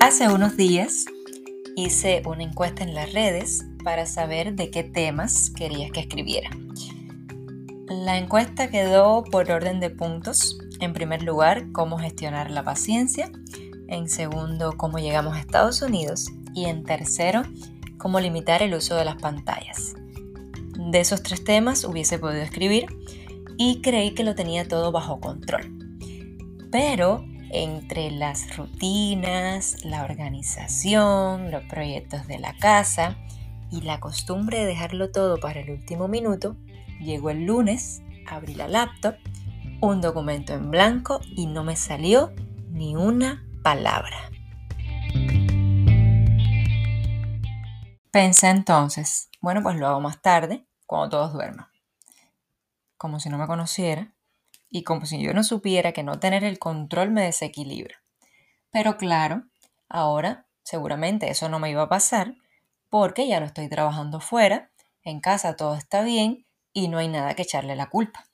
Hace unos días hice una encuesta en las redes para saber de qué temas querías que escribiera. La encuesta quedó por orden de puntos. En primer lugar, cómo gestionar la paciencia. En segundo, cómo llegamos a Estados Unidos. Y en tercero, cómo limitar el uso de las pantallas. De esos tres temas hubiese podido escribir y creí que lo tenía todo bajo control. Pero entre las rutinas, la organización, los proyectos de la casa y la costumbre de dejarlo todo para el último minuto, llegó el lunes, abrí la laptop, un documento en blanco y no me salió ni una palabra. Pensé entonces, bueno, pues lo hago más tarde, cuando todos duerman. Como si no me conociera, y como si yo no supiera que no tener el control me desequilibra. Pero claro, ahora seguramente eso no me iba a pasar porque ya no estoy trabajando fuera, en casa todo está bien y no hay nada que echarle la culpa.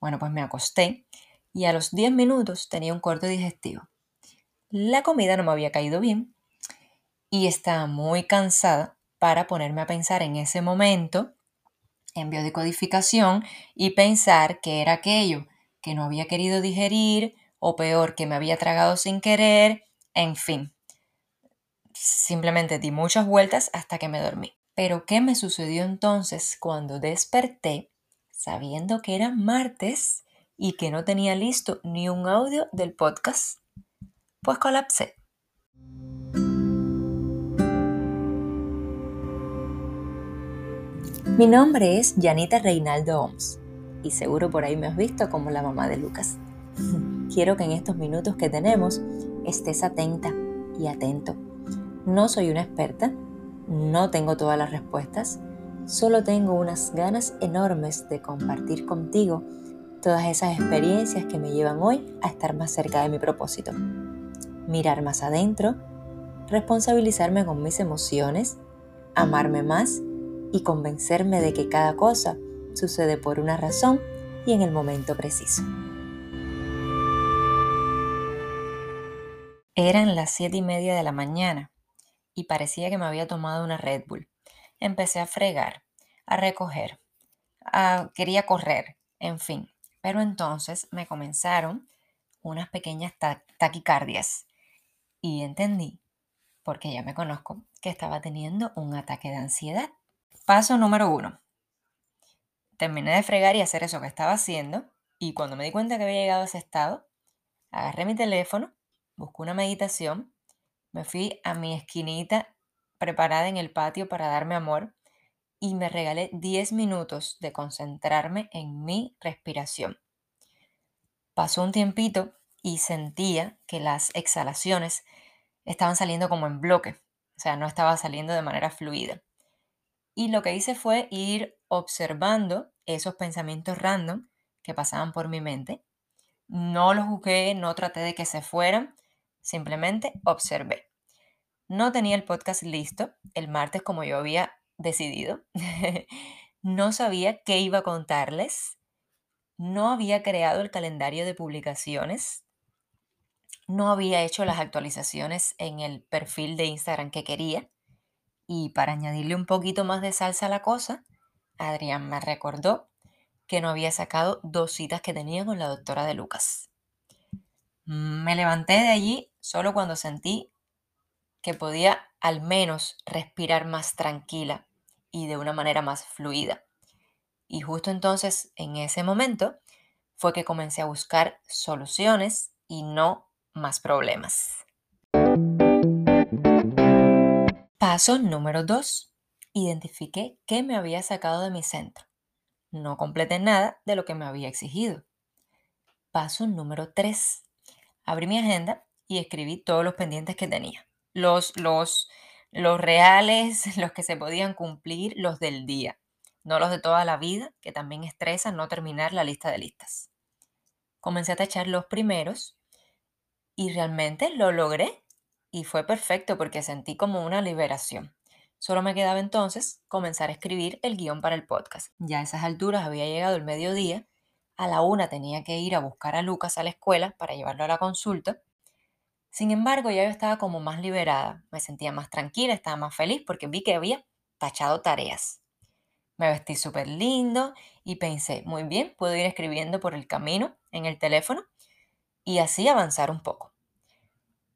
Bueno, pues me acosté y a los 10 minutos tenía un corte digestivo. La comida no me había caído bien y estaba muy cansada para ponerme a pensar en ese momento en biodecodificación y pensar que era aquello que no había querido digerir o peor, que me había tragado sin querer, en fin. Simplemente di muchas vueltas hasta que me dormí. Pero ¿qué me sucedió entonces cuando desperté sabiendo que era martes y que no tenía listo ni un audio del podcast? Pues colapsé. Mi nombre es Janita Reinaldo Oms y seguro por ahí me has visto como la mamá de Lucas. Quiero que en estos minutos que tenemos estés atenta y atento. No soy una experta, no tengo todas las respuestas, solo tengo unas ganas enormes de compartir contigo todas esas experiencias que me llevan hoy a estar más cerca de mi propósito. Mirar más adentro, responsabilizarme con mis emociones, amarme más y convencerme de que cada cosa sucede por una razón y en el momento preciso. Eran las siete y media de la mañana y parecía que me había tomado una Red Bull. Empecé a fregar, a recoger, quería correr, en fin. Pero entonces me comenzaron unas pequeñas taquicardias y entendí, porque ya me conozco, que estaba teniendo un ataque de ansiedad. Paso número uno terminé de fregar y hacer eso que estaba haciendo. Y cuando me di cuenta que había llegado a ese estado, agarré mi teléfono, busqué una meditación, me fui a mi esquinita preparada en el patio para darme amor y me regalé 10 minutos de concentrarme en mi respiración. Pasó un tiempito y sentía que las exhalaciones estaban saliendo como en bloque, o sea, no estaba saliendo de manera fluida. Y lo que hice fue ir observando esos pensamientos random que pasaban por mi mente. No los juzgué, no traté de que se fueran, simplemente observé. No tenía el podcast listo el martes como yo había decidido. no sabía qué iba a contarles. No había creado el calendario de publicaciones. No había hecho las actualizaciones en el perfil de Instagram que quería. Y para añadirle un poquito más de salsa a la cosa, Adrián me recordó que no había sacado dos citas que tenía con la doctora de Lucas. Me levanté de allí solo cuando sentí que podía al menos respirar más tranquila y de una manera más fluida. Y justo entonces, en ese momento, fue que comencé a buscar soluciones y no más problemas. Paso número 2. Identifiqué qué me había sacado de mi centro. No completé nada de lo que me había exigido. Paso número 3. Abrí mi agenda y escribí todos los pendientes que tenía. Los, los, los reales, los que se podían cumplir, los del día. No los de toda la vida, que también estresan no terminar la lista de listas. Comencé a tachar los primeros y realmente lo logré y fue perfecto porque sentí como una liberación. Solo me quedaba entonces comenzar a escribir el guion para el podcast. Ya a esas alturas había llegado el mediodía, a la una tenía que ir a buscar a Lucas a la escuela para llevarlo a la consulta. Sin embargo, ya yo estaba como más liberada, me sentía más tranquila, estaba más feliz porque vi que había tachado tareas. Me vestí súper lindo y pensé, muy bien, puedo ir escribiendo por el camino en el teléfono y así avanzar un poco.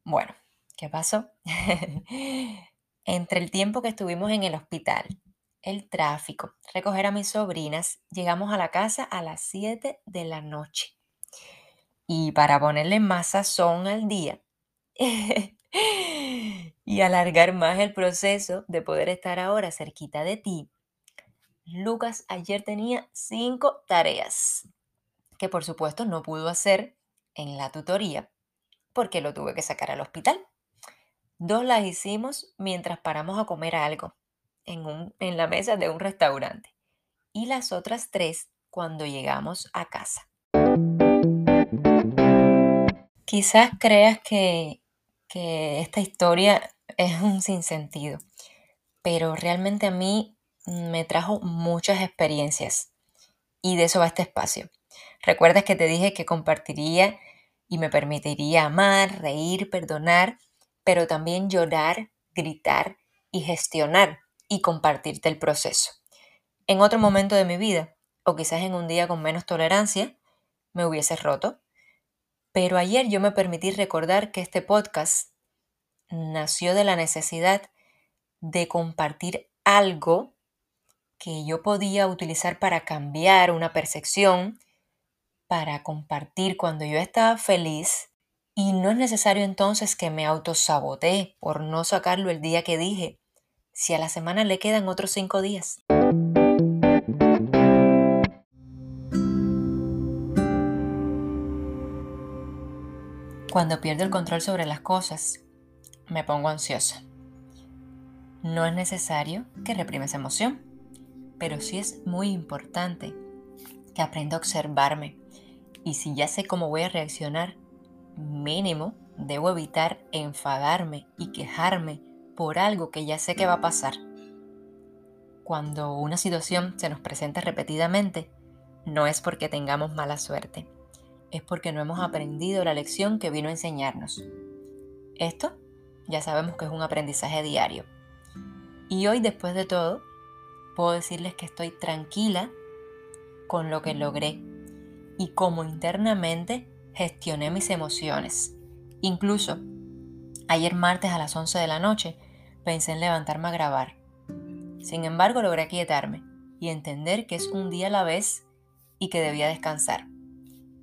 Bueno, ¿qué pasó? Entre el tiempo que estuvimos en el hospital, el tráfico, recoger a mis sobrinas, llegamos a la casa a las 7 de la noche. Y para ponerle más sazón al día y alargar más el proceso de poder estar ahora cerquita de ti, Lucas ayer tenía cinco tareas que por supuesto no pudo hacer en la tutoría porque lo tuve que sacar al hospital. Dos las hicimos mientras paramos a comer algo en, en la mesa de un restaurante y las otras tres cuando llegamos a casa. Quizás creas que, que esta historia es un sinsentido, pero realmente a mí me trajo muchas experiencias y de eso va este espacio. Recuerdas que te dije que compartiría y me permitiría amar, reír, perdonar, pero también llorar, gritar y gestionar y compartirte el proceso. En otro momento de mi vida, o quizás en un día con menos tolerancia, me hubiese roto. Pero ayer yo me permití recordar que este podcast nació de la necesidad de compartir algo que yo podía utilizar para cambiar una percepción, para compartir cuando yo estaba feliz. Y no es necesario entonces que me autosabote por no sacarlo el día que dije, si a la semana le quedan otros cinco días. Cuando pierdo el control sobre las cosas, me pongo ansiosa. No es necesario que reprima esa emoción pero sí es muy importante que aprenda a observarme. Y si ya sé cómo voy a reaccionar, mínimo debo evitar enfadarme y quejarme por algo que ya sé que va a pasar. Cuando una situación se nos presenta repetidamente, no es porque tengamos mala suerte, es porque no hemos aprendido la lección que vino a enseñarnos. Esto ya sabemos que es un aprendizaje diario. Y hoy, después de todo, puedo decirles que estoy tranquila con lo que logré y cómo internamente gestioné mis emociones. Incluso ayer martes a las 11 de la noche pensé en levantarme a grabar. Sin embargo, logré quietarme y entender que es un día a la vez y que debía descansar.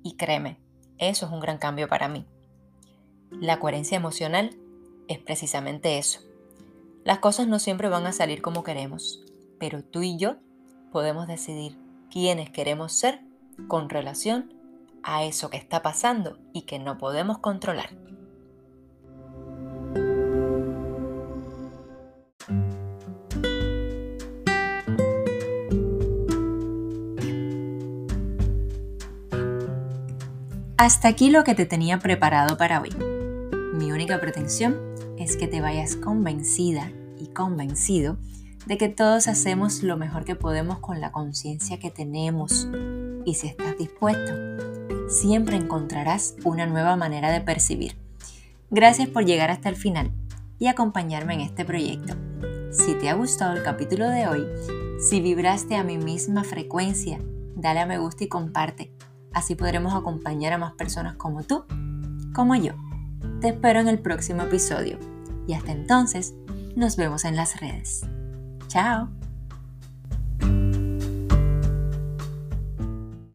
Y créeme, eso es un gran cambio para mí. La coherencia emocional es precisamente eso. Las cosas no siempre van a salir como queremos, pero tú y yo podemos decidir quiénes queremos ser con relación a eso que está pasando y que no podemos controlar. Hasta aquí lo que te tenía preparado para hoy. Mi única pretensión es que te vayas convencida y convencido de que todos hacemos lo mejor que podemos con la conciencia que tenemos. Y si estás dispuesto, siempre encontrarás una nueva manera de percibir. Gracias por llegar hasta el final y acompañarme en este proyecto. Si te ha gustado el capítulo de hoy, si vibraste a mi misma frecuencia, dale a me gusta y comparte. Así podremos acompañar a más personas como tú, como yo. Te espero en el próximo episodio y hasta entonces nos vemos en las redes. Chao.